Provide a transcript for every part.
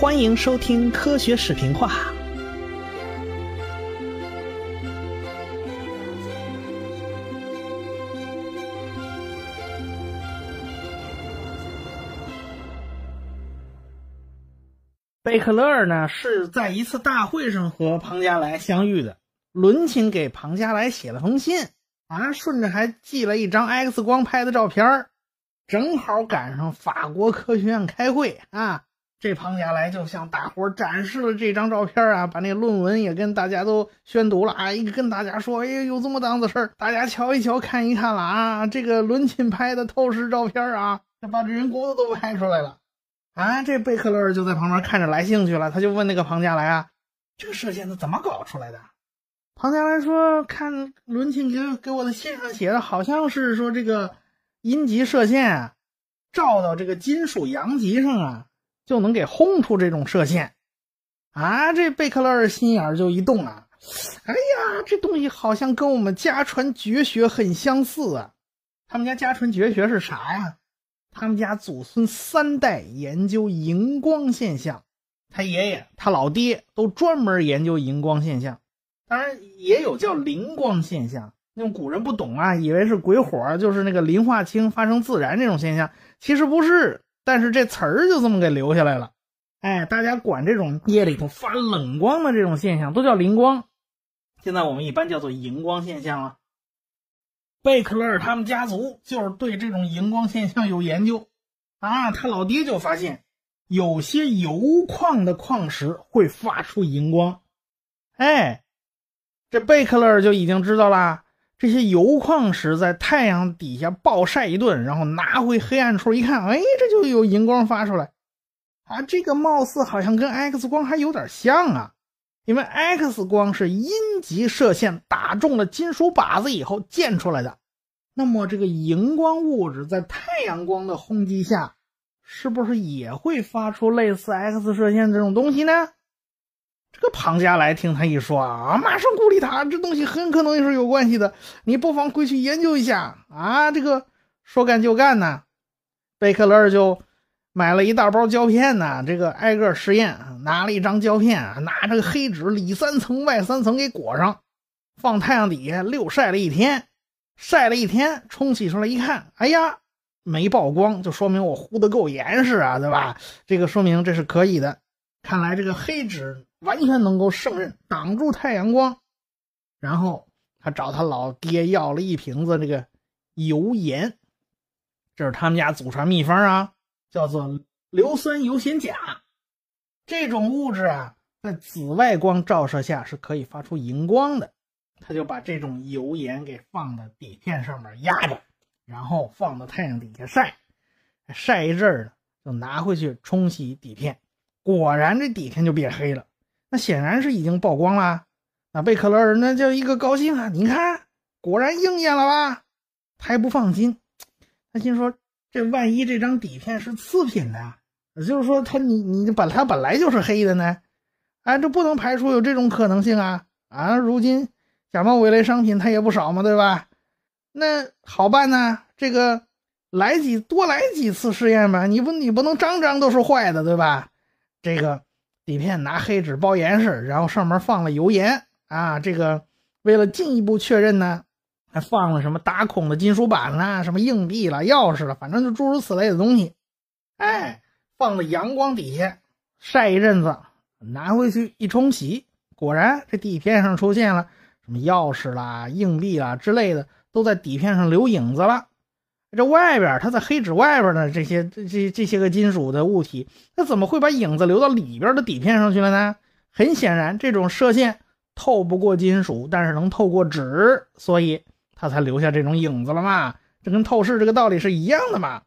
欢迎收听科学视频化。贝克勒尔呢是在一次大会上和庞加莱相遇的，伦琴给庞加莱写了封信，啊，顺着还寄了一张 X 光拍的照片正好赶上法国科学院开会啊。这庞加莱就向大伙展示了这张照片啊，把那论文也跟大家都宣读了啊，一跟大家说，哎，有这么档子事儿，大家瞧一瞧，看一看了啊，这个伦琴拍的透视照片啊，把这人骨头都拍出来了啊。这贝克勒就在旁边看着来兴趣了，他就问那个庞加莱啊，这个射线是怎么搞出来的？庞加莱说，看伦琴给给我的信上写的，好像是说这个阴极射线啊，照到这个金属阳极上啊。就能给轰出这种射线，啊！这贝克勒尔心眼就一动啊！哎呀，这东西好像跟我们家传绝学很相似啊！他们家家传绝学是啥呀？他们家祖孙三代研究荧光现象，他爷爷、他老爹都专门研究荧光现象，当然也有叫灵光现象。那种古人不懂啊，以为是鬼火，就是那个磷化氢发生自燃这种现象，其实不是。但是这词儿就这么给留下来了，哎，大家管这种夜里头发冷光的这种现象都叫灵光，现在我们一般叫做荧光现象了。贝克勒尔他们家族就是对这种荧光现象有研究啊，他老爹就发现有些油矿的矿石会发出荧光，哎，这贝克勒尔就已经知道啦。这些铀矿石在太阳底下暴晒一顿，然后拿回黑暗处一看，哎，这就有荧光发出来。啊，这个貌似好像跟 X 光还有点像啊，因为 X 光是阴极射线打中了金属靶子以后溅出来的。那么这个荧光物质在太阳光的轰击下，是不是也会发出类似 X 射线这种东西呢？这个庞加莱听他一说啊，马上鼓励他，这东西很可能也是有关系的，你不妨回去研究一下啊。这个说干就干呢，贝克勒就买了一大包胶片呢，这个挨个实验，拿了一张胶片，拿这个黑纸里三层外三层给裹上，放太阳底下溜晒了一天，晒了一天，冲洗出来一看，哎呀，没曝光，就说明我糊的够严实啊，对吧？这个说明这是可以的，看来这个黑纸。完全能够胜任，挡住太阳光。然后他找他老爹要了一瓶子这个油盐，这是他们家祖传秘方啊，叫做硫酸油酰钾。这种物质啊，在紫外光照射下是可以发出荧光的。他就把这种油盐给放到底片上面压着，然后放到太阳底下晒，晒一阵儿呢，就拿回去冲洗底片。果然，这底片就变黑了。那显然是已经曝光了，那贝克勒尔那叫一个高兴啊！你看，果然应验了吧？他还不放心，他心说：这万一这张底片是次品的，也就是说，他你你本他本来就是黑的呢？哎，这不能排除有这种可能性啊！啊，如今假冒伪劣商品他也不少嘛，对吧？那好办呢，这个来几多来几次试验吧，你不你不能张张都是坏的，对吧？这个。底片拿黑纸包严实，然后上面放了油盐啊。这个为了进一步确认呢，还放了什么打孔的金属板啦、什么硬币啦、钥匙了，反正就诸如此类的东西。哎，放在阳光底下晒一阵子，拿回去一冲洗，果然这底片上出现了什么钥匙啦、硬币啦之类的，都在底片上留影子了。这外边，它在黑纸外边呢，这些这这些个金属的物体，那怎么会把影子留到里边的底片上去了呢？很显然，这种射线透不过金属，但是能透过纸，所以它才留下这种影子了嘛。这跟透视这个道理是一样的嘛。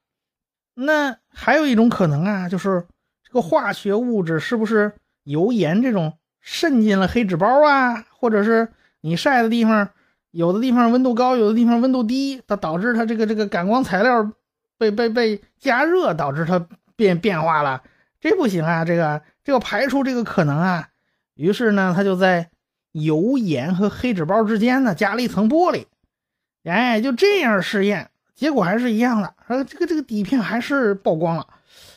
那还有一种可能啊，就是这个化学物质是不是油盐这种渗进了黑纸包啊，或者是你晒的地方？有的地方温度高，有的地方温度低，它导致它这个这个感光材料被被被加热，导致它变变化了。这不行啊，这个这要排除这个可能啊。于是呢，他就在油盐和黑纸包之间呢加了一层玻璃。哎，就这样试验，结果还是一样的。说这个这个底片还是曝光了。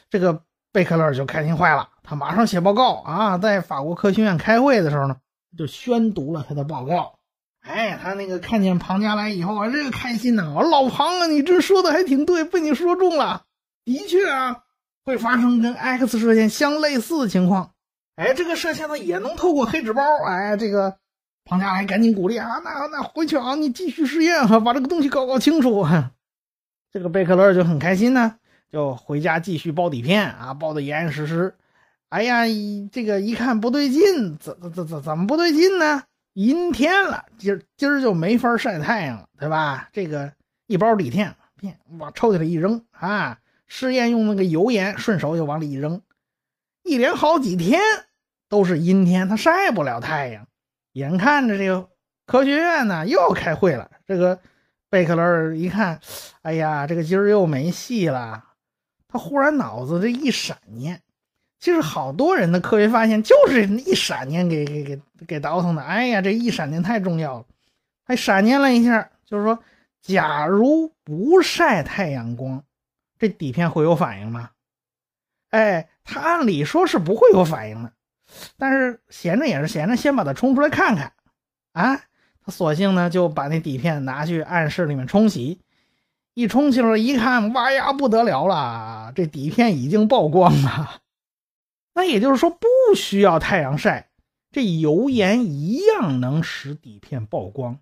这个贝克勒就开心坏了，他马上写报告啊，在法国科学院开会的时候呢，就宣读了他的报告。哎，他那个看见庞加莱以后啊，这个开心呐！老庞啊，你这说的还挺对，被你说中了。的确啊，会发生跟 X 射线相类似的情况。哎，这个射线呢也能透过黑纸包。哎，这个庞加莱赶紧鼓励啊，那那回去啊，你继续实验哈，把这个东西搞搞清楚。这个贝克勒就很开心呢，就回家继续包底片啊，包的严严实实。哎呀，这个一看不对劲，怎怎怎怎怎么不对劲呢？阴天了，今儿今儿就没法晒太阳了，对吧？这个一包底片片往抽屉里一扔啊，试验用那个油盐，顺手就往里一扔，一连好几天都是阴天，它晒不了太阳。眼看着这个科学院呢又要开会了，这个贝克勒一看，哎呀，这个今儿又没戏了。他忽然脑子这一闪念。就是好多人的科学发现就是一闪念给给给给倒腾的。哎呀，这一闪念太重要了，还闪念了一下，就是说，假如不晒太阳光，这底片会有反应吗？哎，他按理说是不会有反应的，但是闲着也是闲着，先把它冲出来看看。啊，他索性呢就把那底片拿去暗室里面冲洗，一冲洗了，一看，哇呀不得了了，这底片已经曝光了。那也就是说，不需要太阳晒，这油盐一样能使底片曝光。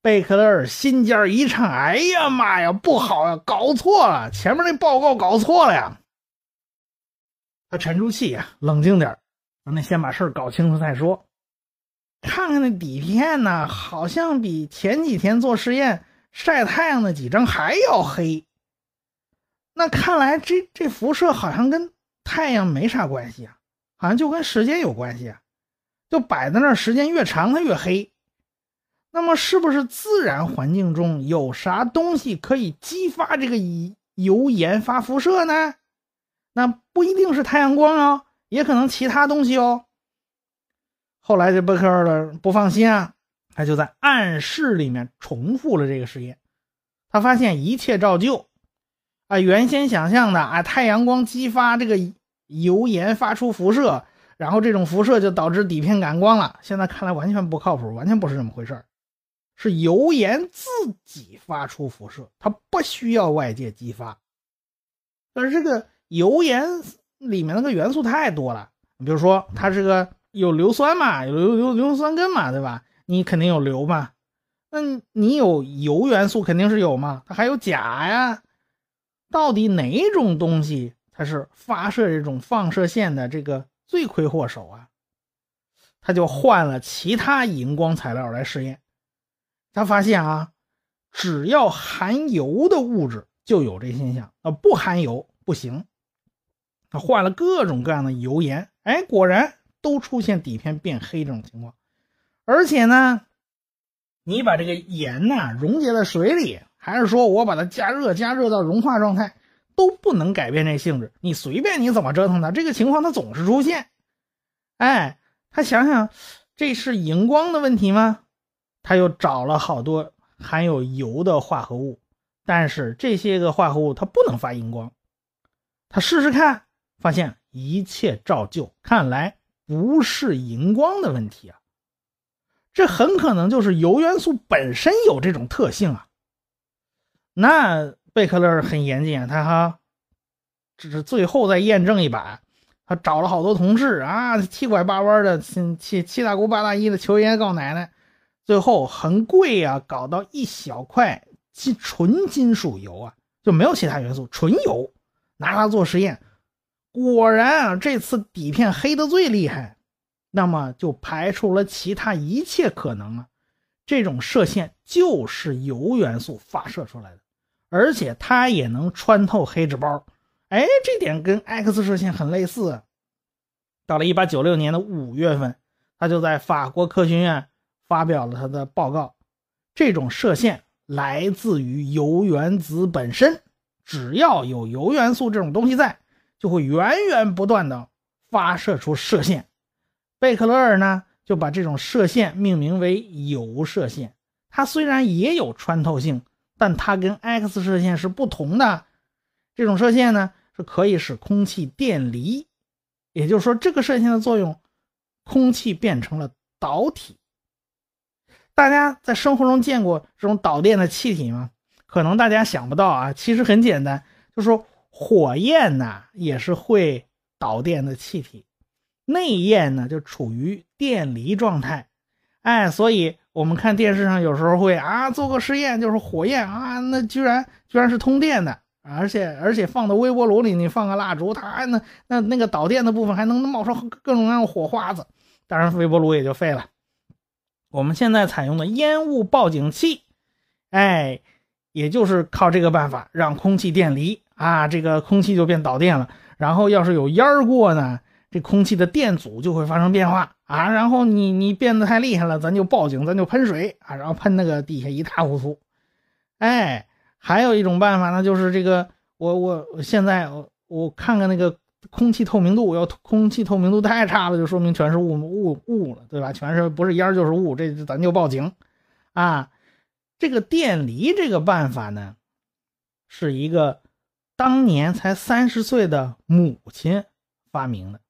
贝克勒尔心尖一颤，哎呀妈呀，不好呀，搞错了，前面那报告搞错了呀。他沉住气呀，冷静点咱们先把事儿搞清楚再说。看看那底片呢，好像比前几天做实验晒太阳的几张还要黑。那看来这这辐射好像跟……太阳没啥关系啊，好像就跟时间有关系啊，就摆在那儿，时间越长它越黑。那么是不是自然环境中有啥东西可以激发这个油盐发辐射呢？那不一定是太阳光哦，也可能其他东西哦。后来这贝克尔不放心啊，他就在暗室里面重复了这个实验，他发现一切照旧。啊，原先想象的啊，太阳光激发这个油盐发出辐射，然后这种辐射就导致底片感光了。现在看来完全不靠谱，完全不是这么回事是油盐自己发出辐射，它不需要外界激发。但是这个油盐里面那个元素太多了，比如说它这个有硫酸嘛，有硫硫硫酸根嘛，对吧？你肯定有硫嘛，那你有油元素肯定是有嘛，它还有钾呀。到底哪种东西才是发射这种放射线的这个罪魁祸首啊？他就换了其他荧光材料来试验，他发现啊，只要含油的物质就有这现象，啊不含油不行。他换了各种各样的油盐，哎，果然都出现底片变黑这种情况。而且呢，你把这个盐呐溶解在水里。还是说我把它加热，加热到融化状态，都不能改变这性质。你随便你怎么折腾它，这个情况它总是出现。哎，他想想，这是荧光的问题吗？他又找了好多含有油的化合物，但是这些个化合物它不能发荧光。他试试看，发现一切照旧。看来不是荧光的问题啊，这很可能就是铀元素本身有这种特性啊。那贝克勒很严谨，他哈，只是最后再验证一把，他找了好多同事啊，七拐八弯的，七七大姑八大姨的求爷爷告奶奶，最后很贵啊，搞到一小块金纯金属油啊，就没有其他元素，纯油，拿它做实验，果然啊，这次底片黑的最厉害，那么就排除了其他一切可能啊，这种射线就是铀元素发射出来的。而且它也能穿透黑纸包，哎，这点跟 X 射线很类似。到了1896年的五月份，他就在法国科学院发表了他的报告。这种射线来自于铀原子本身，只要有铀元素这种东西在，就会源源不断的发射出射线。贝克勒尔呢，就把这种射线命名为铀射线。它虽然也有穿透性。但它跟 X 射线是不同的，这种射线呢是可以使空气电离，也就是说，这个射线的作用，空气变成了导体。大家在生活中见过这种导电的气体吗？可能大家想不到啊，其实很简单，就是说火焰呢也是会导电的气体，内焰呢就处于电离状态。哎，所以我们看电视上有时候会啊做个实验，就是火焰啊，那居然居然是通电的。而且而且放到微波炉里，你放个蜡烛，它那那那个导电的部分还能冒出各种各样的火花子，当然微波炉也就废了。我们现在采用的烟雾报警器，哎，也就是靠这个办法让空气电离啊，这个空气就变导电了。然后要是有烟过呢，这空气的电阻就会发生变化啊。然后你你变得太厉害了，咱就报警，咱就喷水啊，然后喷那个底下一塌糊涂，哎。还有一种办法呢，就是这个，我我现在我我看看那个空气透明度，要空气透明度太差了，就说明全是雾雾雾了，对吧？全是不是烟就是雾，这咱就报警，啊，这个电离这个办法呢，是一个当年才三十岁的母亲发明的，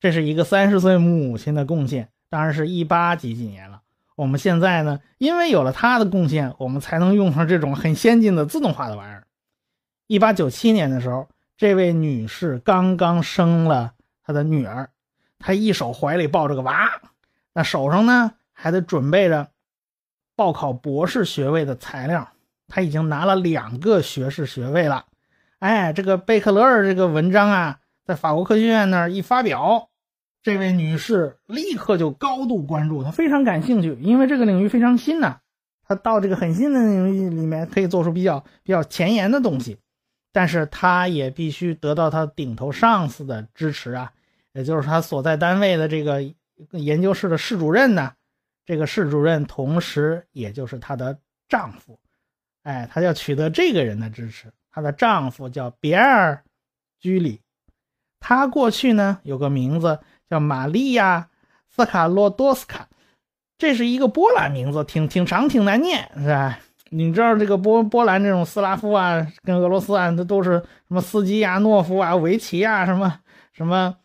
这是一个三十岁母亲的贡献，当然是一八几几年了。我们现在呢，因为有了他的贡献，我们才能用上这种很先进的自动化的玩意儿。一八九七年的时候，这位女士刚刚生了她的女儿，她一手怀里抱着个娃，那手上呢还得准备着报考博士学位的材料。她已经拿了两个学士学位了。哎，这个贝克勒尔这个文章啊，在法国科学院那儿一发表。这位女士立刻就高度关注，她非常感兴趣，因为这个领域非常新呐。她到这个很新的领域里面，可以做出比较比较前沿的东西，但是她也必须得到她顶头上司的支持啊，也就是她所在单位的这个研究室的室主任呢。这个室主任同时也就是她的丈夫，哎，她要取得这个人的支持。她的丈夫叫比尔·居里，他过去呢有个名字。叫玛利亚·斯卡洛多斯卡，这是一个波兰名字，挺挺长，挺难念，是吧？你知道这个波波兰这种斯拉夫啊，跟俄罗斯啊，那都是什么斯基亚诺夫啊、维奇啊，什么什么，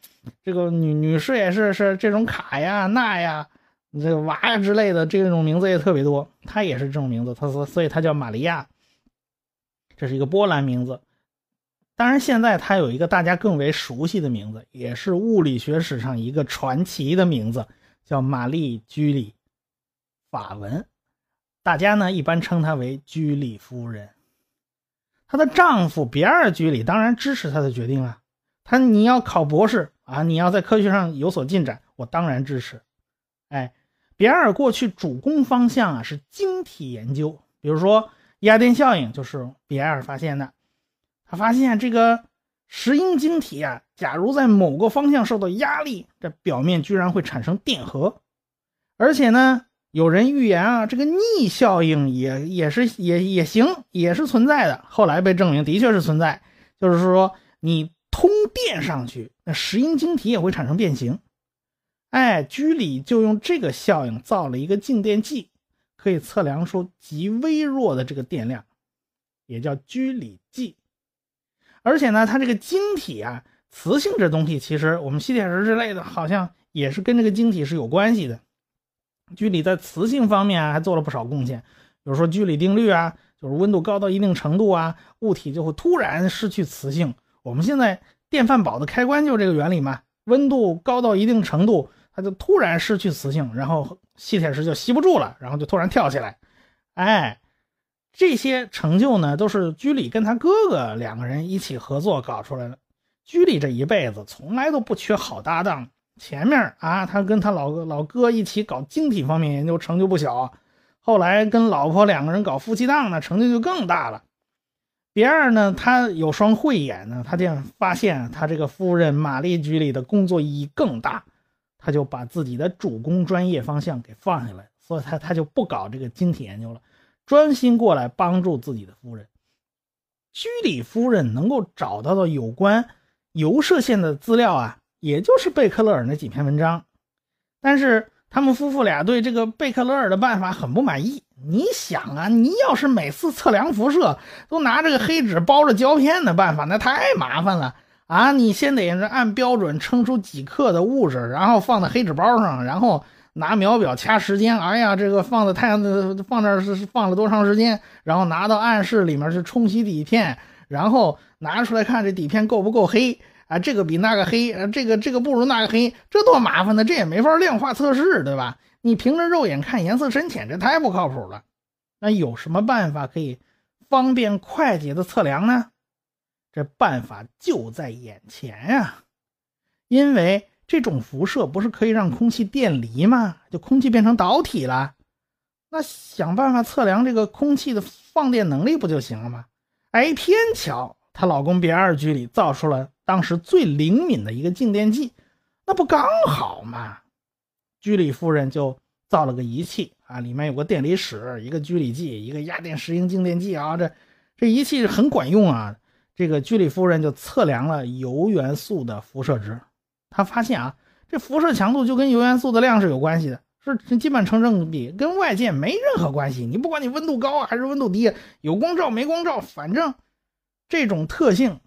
这个女女士也是是这种卡呀、娜呀、这个娃呀之类的，这种名字也特别多。她也是这种名字，她说，所以她叫玛利亚，这是一个波兰名字。当然，现在他有一个大家更为熟悉的名字，也是物理学史上一个传奇的名字，叫玛丽居里。法文，大家呢一般称她为居里夫人。她的丈夫比尔居里当然支持她的决定了。他你要考博士啊，你要在科学上有所进展，我当然支持。哎，比尔过去主攻方向啊是晶体研究，比如说压电效应就是比埃尔发现的。他发现这个石英晶体啊，假如在某个方向受到压力，这表面居然会产生电荷，而且呢，有人预言啊，这个逆效应也也是也也行，也是存在的。后来被证明的确是存在，就是说你通电上去，那石英晶体也会产生变形。哎，居里就用这个效应造了一个静电计，可以测量出极微弱的这个电量，也叫居里计。而且呢，它这个晶体啊，磁性这东西，其实我们吸铁石之类的，好像也是跟这个晶体是有关系的。居里在磁性方面啊，还做了不少贡献，比如说居里定律啊，就是温度高到一定程度啊，物体就会突然失去磁性。我们现在电饭煲的开关就这个原理嘛，温度高到一定程度，它就突然失去磁性，然后吸铁石就吸不住了，然后就突然跳起来，哎。这些成就呢，都是居里跟他哥哥两个人一起合作搞出来的。居里这一辈子从来都不缺好搭档。前面啊，他跟他老老哥一起搞晶体方面研究，成就不小。后来跟老婆两个人搞夫妻档呢，成就就更大了。比尔呢，他有双慧眼呢，他样发现他这个夫人玛丽居里的工作意义更大，他就把自己的主攻专业方向给放下来，所以他他就不搞这个晶体研究了。专心过来帮助自己的夫人，居里夫人能够找到的有关游射线的资料啊，也就是贝克勒尔那几篇文章。但是他们夫妇俩对这个贝克勒尔的办法很不满意。你想啊，你要是每次测量辐射都拿这个黑纸包着胶片的办法，那太麻烦了啊，你先得按标准称出几克的物质，然后放在黑纸包上，然后拿秒表掐时间。哎呀，这个放在太阳的放这是放了多长时间？然后拿到暗室里面去冲洗底片，然后拿出来看这底片够不够黑啊？这个比那个黑，这个这个不如那个黑，这多麻烦呢！这也没法量化测试，对吧？你凭着肉眼看颜色深浅，这太不靠谱了。那有什么办法可以方便快捷的测量呢？这办法就在眼前呀！因为这种辐射不是可以让空气电离吗？就空气变成导体了。那想办法测量这个空气的放电能力不就行了吗？哎，偏巧她老公比尔居里造出了当时最灵敏的一个静电计，那不刚好吗？居里夫人就造了个仪器啊，里面有个电离室，一个居里计，一个压电石英静电计啊，这这仪器很管用啊。这个居里夫人就测量了铀元素的辐射值，他发现啊，这辐射强度就跟铀元素的量是有关系的，是基本成正比，跟外界没任何关系。你不管你温度高还是温度低，有光照没光照，反正这种特性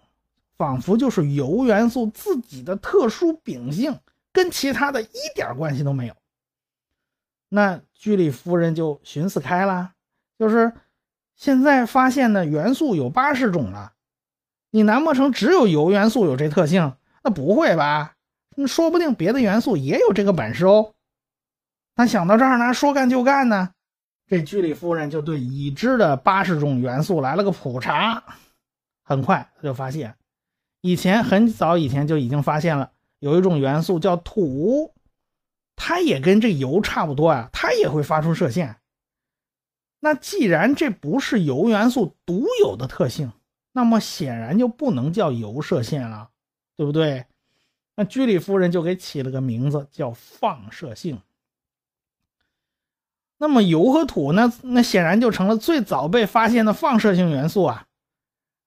仿佛就是铀元素自己的特殊秉性。跟其他的一点关系都没有。那居里夫人就寻思开了，就是现在发现的元素有八十种了，你难不成只有铀元素有这特性？那不会吧？那说不定别的元素也有这个本事哦。那想到这儿呢，说干就干呢，这居里夫人就对已知的八十种元素来了个普查。很快他就发现，以前很早以前就已经发现了。有一种元素叫土，它也跟这铀差不多啊，它也会发出射线。那既然这不是铀元素独有的特性，那么显然就不能叫铀射线了，对不对？那居里夫人就给起了个名字叫放射性。那么铀和土呢？那显然就成了最早被发现的放射性元素啊。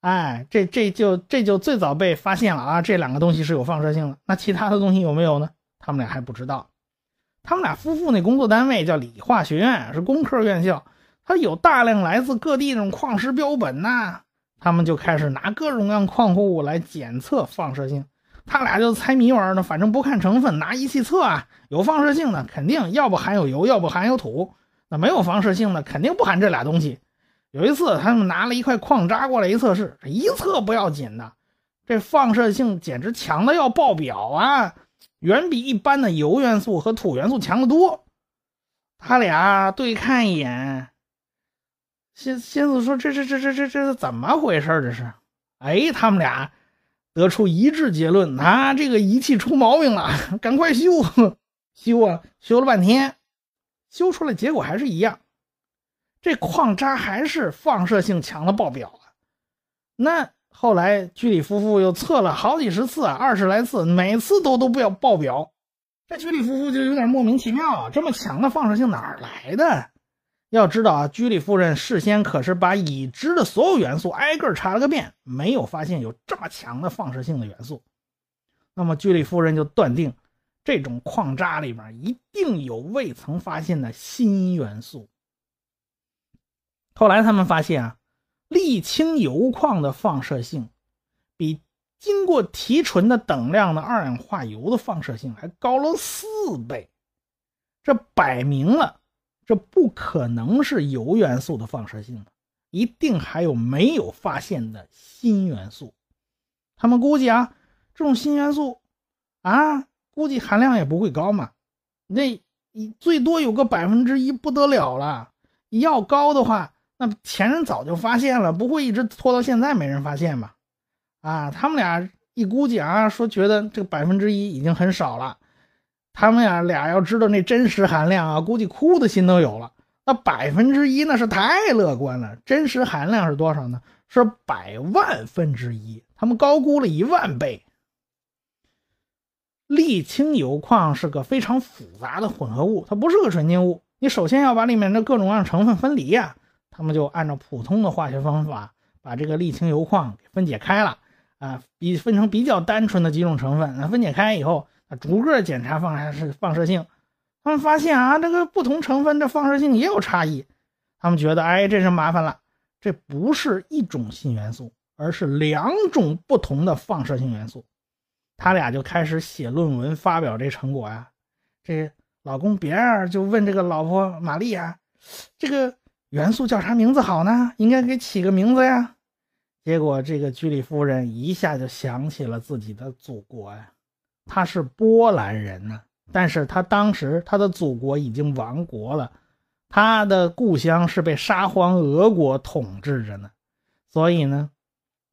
哎，这这就这就最早被发现了啊！这两个东西是有放射性的，那其他的东西有没有呢？他们俩还不知道。他们俩夫妇那工作单位叫理化学院，是工科院校，它有大量来自各地那种矿石标本呐。他们就开始拿各种各样矿物来检测放射性。他俩就猜谜玩呢，反正不看成分，拿仪器测啊。有放射性的肯定要不含有油，要不含有土；那没有放射性的肯定不含这俩东西。有一次，他们拿了一块矿渣过来一测试，一测不要紧的，这放射性简直强的要爆表啊，远比一般的铀元素和土元素强得多。他俩对看一眼，心心思说：“这这这这这这是怎么回事？这是？”哎，他们俩得出一致结论：啊，这个仪器出毛病了，赶快修修啊！修了半天，修出来结果还是一样。这矿渣还是放射性强的爆表啊！那后来居里夫妇又测了好几十次，二十来次，每次都都不要爆表。这居里夫妇就有点莫名其妙啊，这么强的放射性哪儿来的？要知道啊，居里夫人事先可是把已知的所有元素挨个查了个遍，没有发现有这么强的放射性的元素。那么居里夫人就断定，这种矿渣里面一定有未曾发现的新元素。后来他们发现啊，沥青油矿的放射性比经过提纯的等量的二氧化铀的放射性还高了四倍，这摆明了这不可能是铀元素的放射性一定还有没有发现的新元素。他们估计啊，这种新元素啊，估计含量也不会高嘛，那最多有个百分之一不得了了，要高的话。那前人早就发现了，不会一直拖到现在没人发现吧？啊，他们俩一估计啊，说觉得这个百分之一已经很少了。他们俩俩要知道那真实含量啊，估计哭的心都有了。那百分之一那是太乐观了，真实含量是多少呢？是百万分之一，他们高估了一万倍。沥青铀矿是个非常复杂的混合物，它不是个纯净物。你首先要把里面的各种各样成分分离呀。他们就按照普通的化学方法，把这个沥青铀矿给分解开了，啊，比分成比较单纯的几种成分。那分解开以后，啊，逐个检查放射放射性，他们发现啊，这个不同成分的放射性也有差异。他们觉得，哎，这是麻烦了，这不是一种新元素，而是两种不同的放射性元素。他俩就开始写论文发表这成果呀。这老公比尔就问这个老婆玛丽啊：“这个元素叫啥名字好呢？应该给起个名字呀。”结果这个居里夫人一下就想起了自己的祖国呀，他是波兰人呢，但是他当时他的祖国已经亡国了，他的故乡是被沙皇俄国统治着呢，所以呢，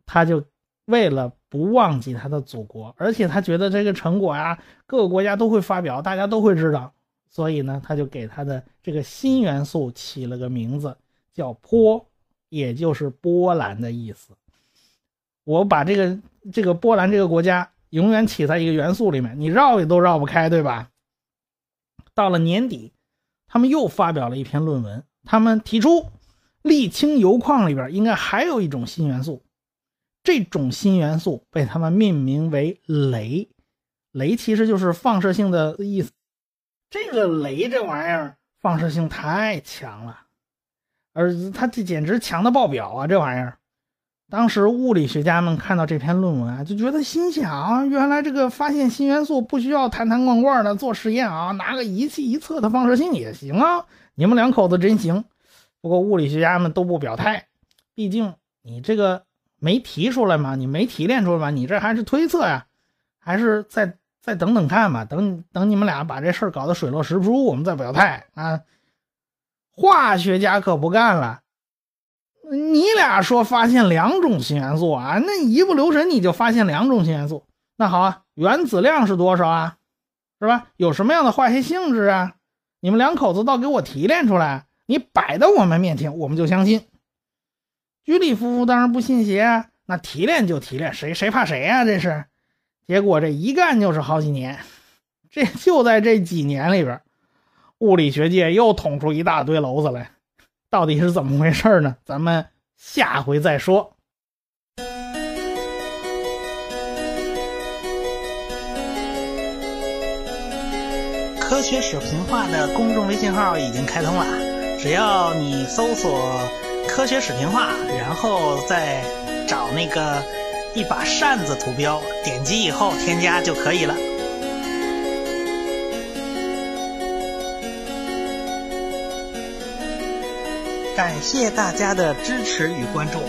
他就为了不忘记他的祖国，而且他觉得这个成果呀，各个国家都会发表，大家都会知道，所以呢，他就给他的这个新元素起了个名字，叫波，也就是波兰的意思。我把这个这个波兰这个国家永远起在一个元素里面，你绕也都绕不开，对吧？到了年底，他们又发表了一篇论文，他们提出沥青铀矿里边应该还有一种新元素，这种新元素被他们命名为镭，镭其实就是放射性的意思。这个镭这玩意儿放射性太强了，而它这简直强的爆表啊！这玩意儿。当时物理学家们看到这篇论文啊，就觉得心想：原来这个发现新元素不需要坛坛罐罐的做实验啊，拿个仪器一测它放射性也行啊。你们两口子真行。不过物理学家们都不表态，毕竟你这个没提出来嘛，你没提炼出来嘛，你这还是推测呀，还是再再等等看吧。等等你们俩把这事儿搞得水落石出，我们再表态啊。化学家可不干了。你俩说发现两种新元素啊？那一不留神你就发现两种新元素，那好啊，原子量是多少啊？是吧？有什么样的化学性质啊？你们两口子倒给我提炼出来，你摆到我们面前，我们就相信。居里夫妇当然不信邪啊，那提炼就提炼，谁谁怕谁呀？这是，结果这一干就是好几年，这就在这几年里边，物理学界又捅出一大堆娄子来。到底是怎么回事呢？咱们下回再说。科学史平化的公众微信号已经开通了，只要你搜索“科学史平化”，然后再找那个一把扇子图标，点击以后添加就可以了。感谢大家的支持与关注。